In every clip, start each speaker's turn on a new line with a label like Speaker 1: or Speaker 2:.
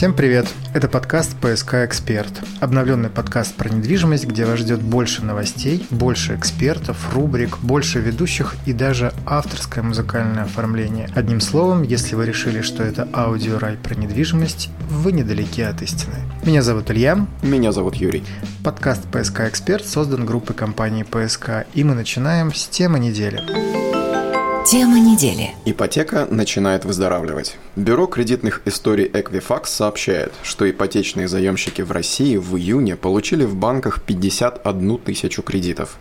Speaker 1: Всем привет! Это подкаст «ПСК Эксперт». Обновленный подкаст про недвижимость, где вас ждет больше новостей, больше экспертов, рубрик, больше ведущих и даже авторское музыкальное оформление. Одним словом, если вы решили, что это аудиорай про недвижимость, вы недалеки от истины. Меня зовут Илья.
Speaker 2: Меня зовут Юрий.
Speaker 1: Подкаст «ПСК Эксперт» создан группой компании «ПСК», и мы начинаем с темы недели.
Speaker 3: Тема недели.
Speaker 2: Ипотека начинает выздоравливать. Бюро кредитных историй Equifax сообщает, что ипотечные заемщики в России в июне получили в банках 51 тысячу кредитов.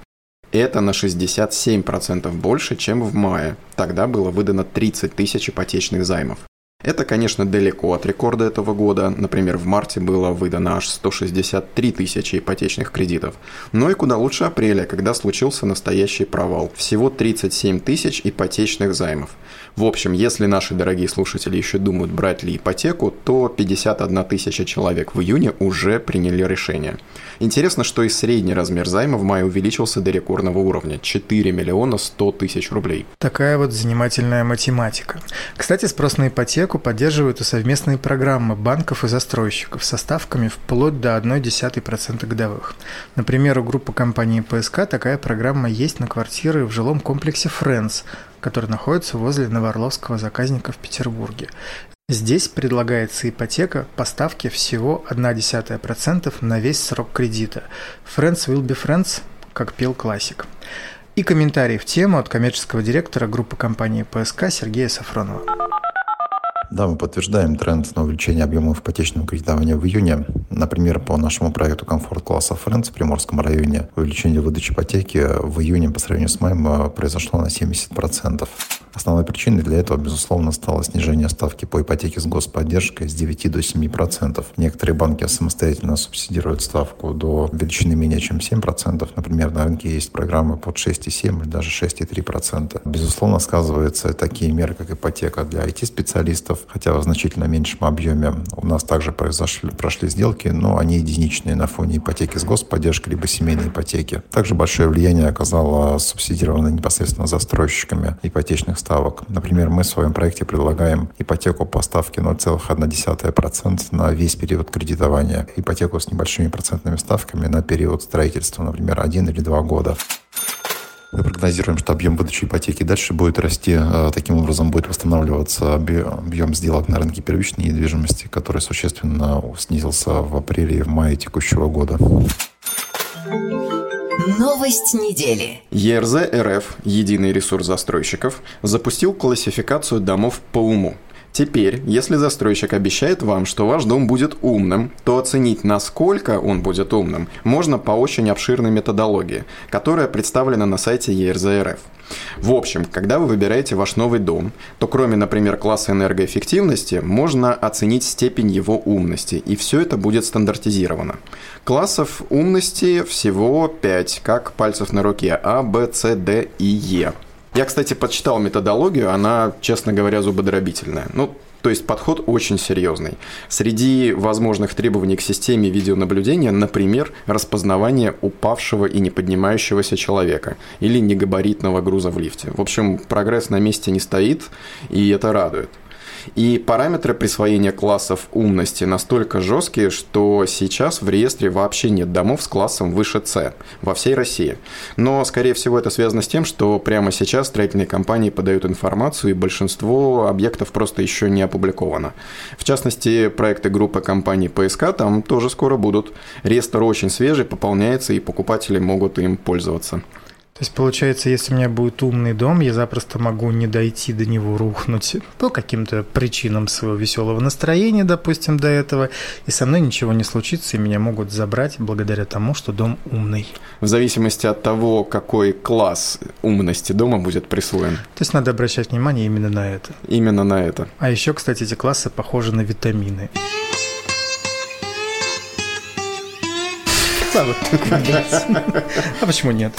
Speaker 2: Это на 67% больше, чем в мае. Тогда было выдано 30 тысяч ипотечных займов. Это, конечно, далеко от рекорда этого года. Например, в марте было выдано аж 163 тысячи ипотечных кредитов. Но и куда лучше апреля, когда случился настоящий провал. Всего 37 тысяч ипотечных займов. В общем, если наши дорогие слушатели еще думают, брать ли ипотеку, то 51 тысяча человек в июне уже приняли решение. Интересно, что и средний размер займа в мае увеличился до рекордного уровня – 4 миллиона 100 тысяч рублей.
Speaker 1: Такая вот занимательная математика. Кстати, спрос на ипотеку поддерживают и совместные программы банков и застройщиков со ставками вплоть до 0,1% годовых. Например, у группы компании ПСК такая программа есть на квартиры в жилом комплексе «Френдс», который находится возле Новоорловского заказника в Петербурге. Здесь предлагается ипотека по ставке всего 0,1% на весь срок кредита. Friends will be friends, как пел классик. И комментарий в тему от коммерческого директора группы компании ПСК Сергея Сафронова.
Speaker 4: Да, мы подтверждаем тренд на увеличение объемов ипотечного кредитования в июне. Например, по нашему проекту «Комфорт класса Френдс» в Приморском районе увеличение выдачи ипотеки в июне по сравнению с маем э, произошло на 70%. Основной причиной для этого, безусловно, стало снижение ставки по ипотеке с господдержкой с 9 до 7%. Некоторые банки самостоятельно субсидируют ставку до величины менее чем 7%. Например, на рынке есть программы под 6,7 или даже 6,3%. Безусловно, сказываются такие меры, как ипотека для IT-специалистов, хотя в значительно меньшем объеме. У нас также произошли, прошли сделки, но они единичные на фоне ипотеки с господдержкой либо семейной ипотеки. Также большое влияние оказало субсидированное непосредственно застройщиками ипотечных ставок. Например, мы в своем проекте предлагаем ипотеку по ставке 0,1% на весь период кредитования, ипотеку с небольшими процентными ставками на период строительства, например, один или два года. Мы прогнозируем, что объем выдачи ипотеки дальше будет расти. А, таким образом будет восстанавливаться объем сделок на рынке первичной недвижимости, который существенно снизился в апреле и в мае текущего года.
Speaker 3: Новость недели.
Speaker 2: ЕРЗ РФ, единый ресурс застройщиков, запустил классификацию домов по уму. Теперь, если застройщик обещает вам, что ваш дом будет умным, то оценить, насколько он будет умным, можно по очень обширной методологии, которая представлена на сайте ЕРЗРФ. В общем, когда вы выбираете ваш новый дом, то кроме, например, класса энергоэффективности, можно оценить степень его умности, и все это будет стандартизировано. Классов умности всего 5, как пальцев на руке А, Б, С, Д и Е. Я, кстати, подчитал методологию, она, честно говоря, зубодробительная. Ну, то есть подход очень серьезный. Среди возможных требований к системе видеонаблюдения, например, распознавание упавшего и не поднимающегося человека или негабаритного груза в лифте. В общем, прогресс на месте не стоит, и это радует. И параметры присвоения классов умности настолько жесткие, что сейчас в реестре вообще нет домов с классом выше С во всей России. Но, скорее всего, это связано с тем, что прямо сейчас строительные компании подают информацию, и большинство объектов просто еще не опубликовано. В частности, проекты группы компаний ПСК там тоже скоро будут. Реестр очень свежий, пополняется, и покупатели могут им пользоваться.
Speaker 1: То есть, получается, если у меня будет умный дом, я запросто могу не дойти до него, рухнуть по каким-то причинам своего веселого настроения, допустим, до этого, и со мной ничего не случится, и меня могут забрать благодаря тому, что дом умный.
Speaker 2: В зависимости от того, какой класс умности дома будет присвоен.
Speaker 1: То есть, надо обращать внимание именно на это.
Speaker 2: Именно на это.
Speaker 1: А еще, кстати, эти классы похожи на витамины. А почему нет?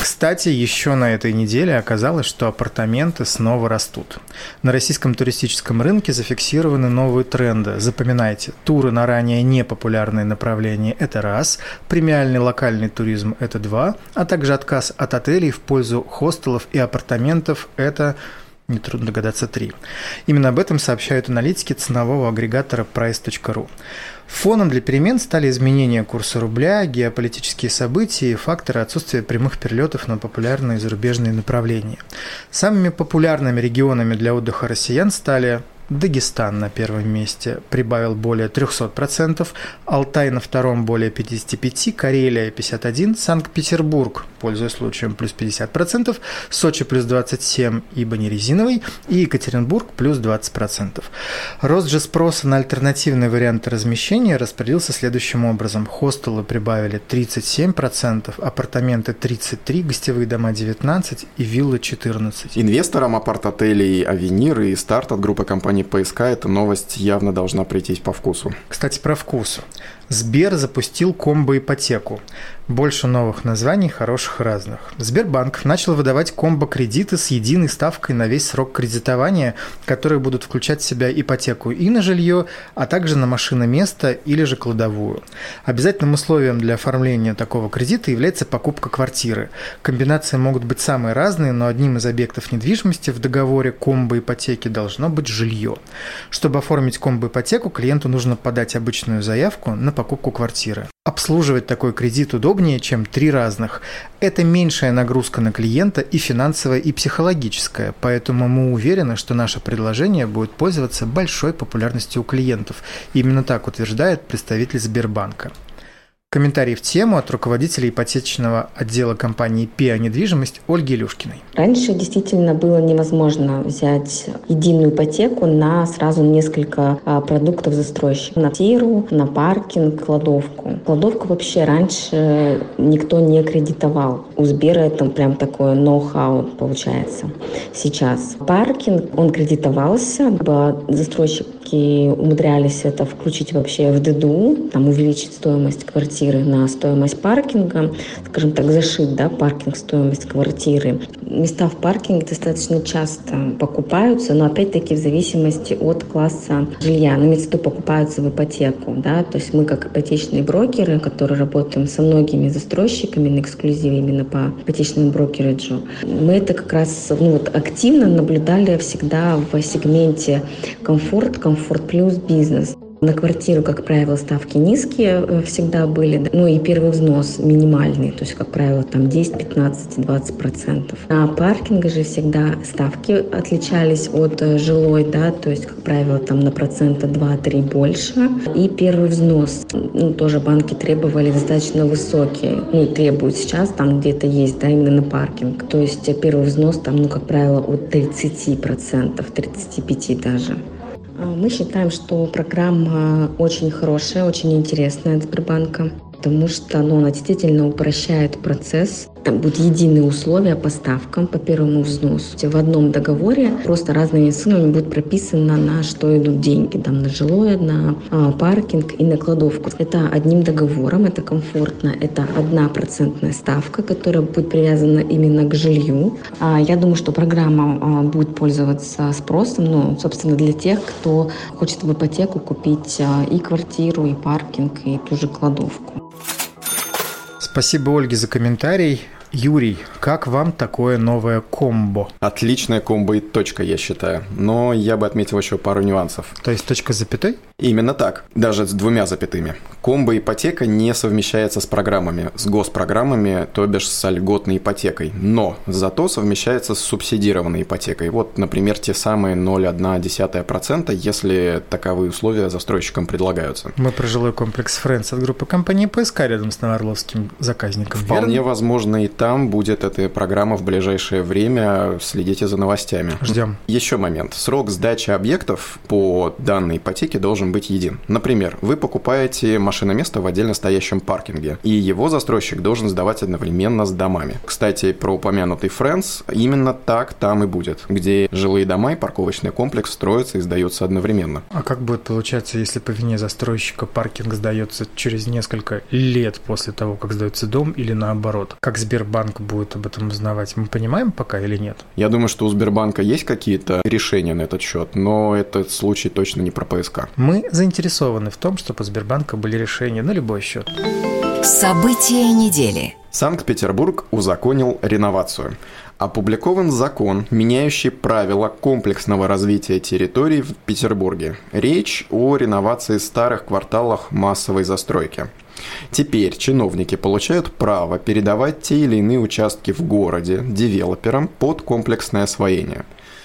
Speaker 1: Кстати, еще на этой неделе оказалось, что апартаменты снова растут. На российском туристическом рынке зафиксированы новые тренды. Запоминайте, туры на ранее непопулярные направления – это раз, премиальный локальный туризм – это два, а также отказ от отелей в пользу хостелов и апартаментов – это нетрудно догадаться, три. Именно об этом сообщают аналитики ценового агрегатора price.ru. Фоном для перемен стали изменения курса рубля, геополитические события и факторы отсутствия прямых перелетов на популярные зарубежные направления. Самыми популярными регионами для отдыха россиян стали Дагестан на первом месте прибавил более 300%, Алтай на втором более 55%, Карелия 51%, Санкт-Петербург, пользуясь случаем, плюс 50%, Сочи плюс 27%, ибо не резиновый, и Екатеринбург плюс 20%. Рост же спроса на альтернативные варианты размещения распределился следующим образом. Хостелы прибавили 37%, апартаменты 33%, гостевые дома 19% и виллы 14%.
Speaker 2: Инвесторам апарт-отелей «Авенир» и «Старт» от группы компаний компании ПСК эта новость явно должна прийтись по вкусу.
Speaker 1: Кстати, про вкус. Сбер запустил комбо-ипотеку. Больше новых названий, хороших разных. Сбербанк начал выдавать комбо-кредиты с единой ставкой на весь срок кредитования, которые будут включать в себя ипотеку и на жилье, а также на машина место или же кладовую. Обязательным условием для оформления такого кредита является покупка квартиры. Комбинации могут быть самые разные, но одним из объектов недвижимости в договоре комбо-ипотеки должно быть жилье. Чтобы оформить комбо-ипотеку, клиенту нужно подать обычную заявку на покупку квартиры. Обслуживать такой кредит удобнее, чем три разных. Это меньшая нагрузка на клиента и финансовая, и психологическая, поэтому мы уверены, что наше предложение будет пользоваться большой популярностью у клиентов. Именно так утверждает представитель Сбербанка. Комментарий в тему от руководителя ипотечного отдела компании «ПИА недвижимость» Ольги Илюшкиной.
Speaker 5: Раньше действительно было невозможно взять единую ипотеку на сразу несколько а, продуктов застройщика. На тиру, на паркинг, кладовку. Кладовку вообще раньше никто не кредитовал. У Сбера это прям такое ноу-хау получается сейчас. Паркинг, он кредитовался, застройщики умудрялись это включить вообще в ДДУ, там увеличить стоимость квартиры на стоимость паркинга, скажем так, зашить да, паркинг стоимость квартиры. Места в паркинге достаточно часто покупаются, но опять-таки в зависимости от класса жилья. На место покупаются в ипотеку. Да? То есть мы как ипотечные брокеры, которые работаем со многими застройщиками на эксклюзиве именно по ипотечному брокериджу, мы это как раз ну, вот, активно наблюдали всегда в сегменте комфорт, комфорт плюс бизнес. На квартиру, как правило, ставки низкие э, всегда были, ну и первый взнос минимальный, то есть, как правило, там 10, 15, 20 процентов. На паркинге же всегда ставки отличались от э, жилой, да, то есть, как правило, там на процента 2-3 больше. И первый взнос, ну, тоже банки требовали достаточно высокий, ну, требуют сейчас, там где-то есть, да, именно на паркинг. То есть, э, первый взнос там, ну, как правило, от 30 процентов, 35 даже. А, мы считаем, что программа очень хорошая, очень интересная от Сбербанка, потому что ну, она действительно упрощает процесс там будут единые условия по ставкам, по первому взносу. В одном договоре просто разными суммами будет прописано, на что идут деньги. Там на жилое, на а, паркинг и на кладовку. Это одним договором, это комфортно. Это одна процентная ставка, которая будет привязана именно к жилью. А, я думаю, что программа а, будет пользоваться спросом, ну, собственно, для тех, кто хочет в ипотеку купить и квартиру, и паркинг, и ту же кладовку.
Speaker 1: Спасибо Ольге за комментарий. Юрий, как вам такое новое комбо?
Speaker 2: Отличная комбо и точка, я считаю. Но я бы отметил еще пару нюансов.
Speaker 1: То есть точка с запятой?
Speaker 2: Именно так. Даже с двумя запятыми. Комбо-ипотека не совмещается с программами, с госпрограммами, то бишь с льготной ипотекой. Но зато совмещается с субсидированной ипотекой. Вот, например, те самые 0,1%, если таковые условия застройщикам предлагаются.
Speaker 1: Мы про жилой комплекс Фрэнс от группы компании ПСК рядом с Новоорловским заказником.
Speaker 2: Вполне
Speaker 1: верно?
Speaker 2: возможно и там будет эта программа в ближайшее время. Следите за новостями.
Speaker 1: Ждем.
Speaker 2: Еще момент. Срок сдачи объектов по данной ипотеке должен быть един. Например, вы покупаете машиноместо в отдельно стоящем паркинге, и его застройщик должен сдавать одновременно с домами. Кстати, про упомянутый Friends, именно так там и будет, где жилые дома и парковочный комплекс строятся и сдаются одновременно.
Speaker 1: А как будет получаться, если по вине застройщика паркинг сдается через несколько лет после того, как сдается дом, или наоборот? Как Сбербанк Сбербанк будет об этом узнавать, мы понимаем пока или нет?
Speaker 2: Я думаю, что у Сбербанка есть какие-то решения на этот счет, но этот случай точно не про ПСК.
Speaker 1: Мы заинтересованы в том, чтобы у Сбербанка были решения на любой счет.
Speaker 3: События недели.
Speaker 2: Санкт-Петербург узаконил реновацию. Опубликован закон, меняющий правила комплексного развития территорий в Петербурге. Речь о реновации старых кварталах массовой застройки. Теперь чиновники получают право передавать те или иные участки в городе девелоперам под комплексное освоение.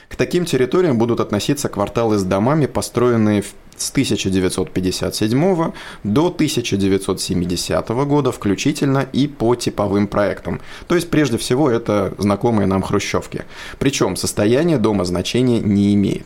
Speaker 2: К таким территориям будут относиться кварталы с домами, построенные в с 1957 до 1970 года включительно и по типовым проектам. То есть, прежде всего, это знакомые нам хрущевки. Причем состояние дома значения не имеет.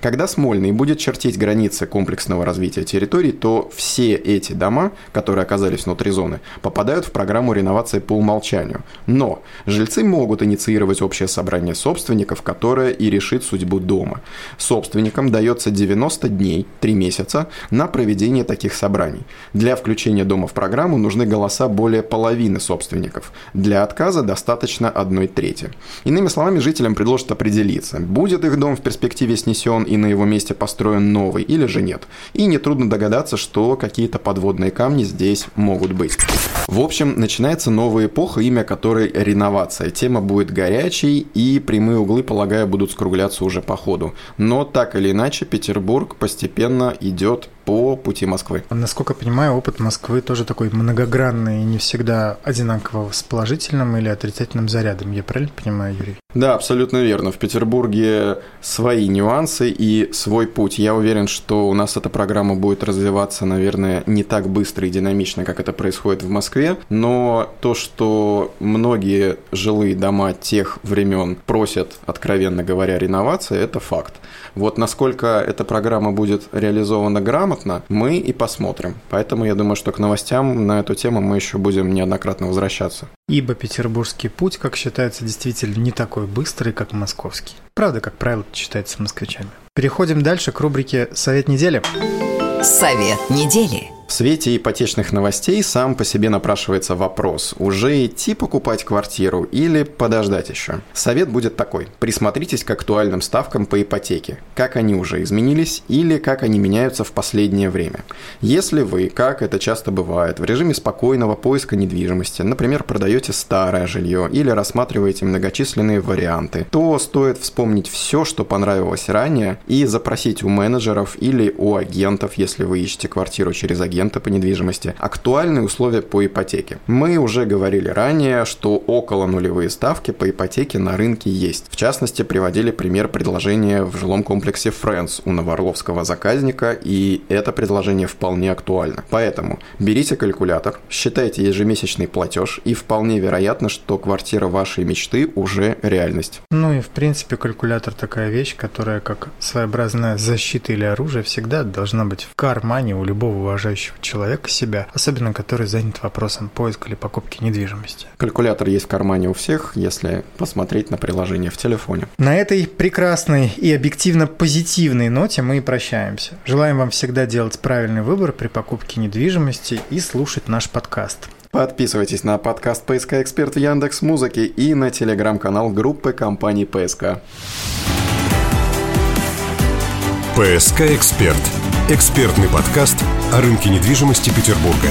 Speaker 2: Когда Смольный будет чертить границы комплексного развития территорий, то все эти дома, которые оказались внутри зоны, попадают в программу реновации по умолчанию. Но жильцы могут инициировать общее собрание собственников, которое и решит судьбу дома. Собственникам дается 90 дней, 3 месяца, на проведение таких собраний. Для включения дома в программу нужны голоса более половины собственников. Для отказа достаточно одной трети. Иными словами, жителям предложат определиться, будет их дом в перспективе снесен и на его месте построен новый, или же нет. И нетрудно догадаться, что какие-то подводные камни здесь могут быть. В общем, начинается новая эпоха, имя которой реновация. Тема будет горячей, и прямые углы, полагаю, будут скругляться уже по ходу. Но так или иначе, Петербург постепенно идет по пути Москвы.
Speaker 1: Насколько понимаю, опыт Москвы тоже такой многогранный и не всегда одинаково с положительным или отрицательным зарядом. Я правильно понимаю, Юрий?
Speaker 2: Да, абсолютно верно. В Петербурге свои нюансы и свой путь. Я уверен, что у нас эта программа будет развиваться, наверное, не так быстро и динамично, как это происходит в Москве, но то, что многие жилые дома тех времен просят, откровенно говоря, реновации, это факт. Вот насколько эта программа будет реализована грамотно, мы и посмотрим. Поэтому я думаю, что к новостям на эту тему мы еще будем неоднократно возвращаться.
Speaker 1: Ибо петербургский путь, как считается, действительно не такой быстрый, как московский. Правда, как правило, считается москвичами. Переходим дальше к рубрике «Совет недели».
Speaker 3: Совет недели.
Speaker 2: Свете ипотечных новостей сам по себе напрашивается вопрос, уже идти покупать квартиру или подождать еще? Совет будет такой. Присмотритесь к актуальным ставкам по ипотеке. Как они уже изменились или как они меняются в последнее время. Если вы, как это часто бывает, в режиме спокойного поиска недвижимости, например, продаете старое жилье или рассматриваете многочисленные варианты, то стоит вспомнить все, что понравилось ранее и запросить у менеджеров или у агентов, если вы ищете квартиру через агентов, агента по недвижимости, актуальные условия по ипотеке. Мы уже говорили ранее, что около нулевые ставки по ипотеке на рынке есть. В частности, приводили пример предложения в жилом комплексе Friends у Новоорловского заказника, и это предложение вполне актуально. Поэтому берите калькулятор, считайте ежемесячный платеж, и вполне вероятно, что квартира вашей мечты уже реальность.
Speaker 1: Ну и в принципе калькулятор такая вещь, которая как своеобразная защита или оружие всегда должна быть в кармане у любого уважающего знающего человека себя, особенно который занят вопросом поиска или покупки недвижимости.
Speaker 2: Калькулятор есть в кармане у всех, если посмотреть на приложение в телефоне.
Speaker 1: На этой прекрасной и объективно позитивной ноте мы и прощаемся. Желаем вам всегда делать правильный выбор при покупке недвижимости и слушать наш подкаст.
Speaker 2: Подписывайтесь на подкаст «ПСК Эксперт» в Яндекс Музыке и на телеграм-канал группы компании «ПСК».
Speaker 6: «ПСК Эксперт» – экспертный подкаст о рынке недвижимости Петербурга.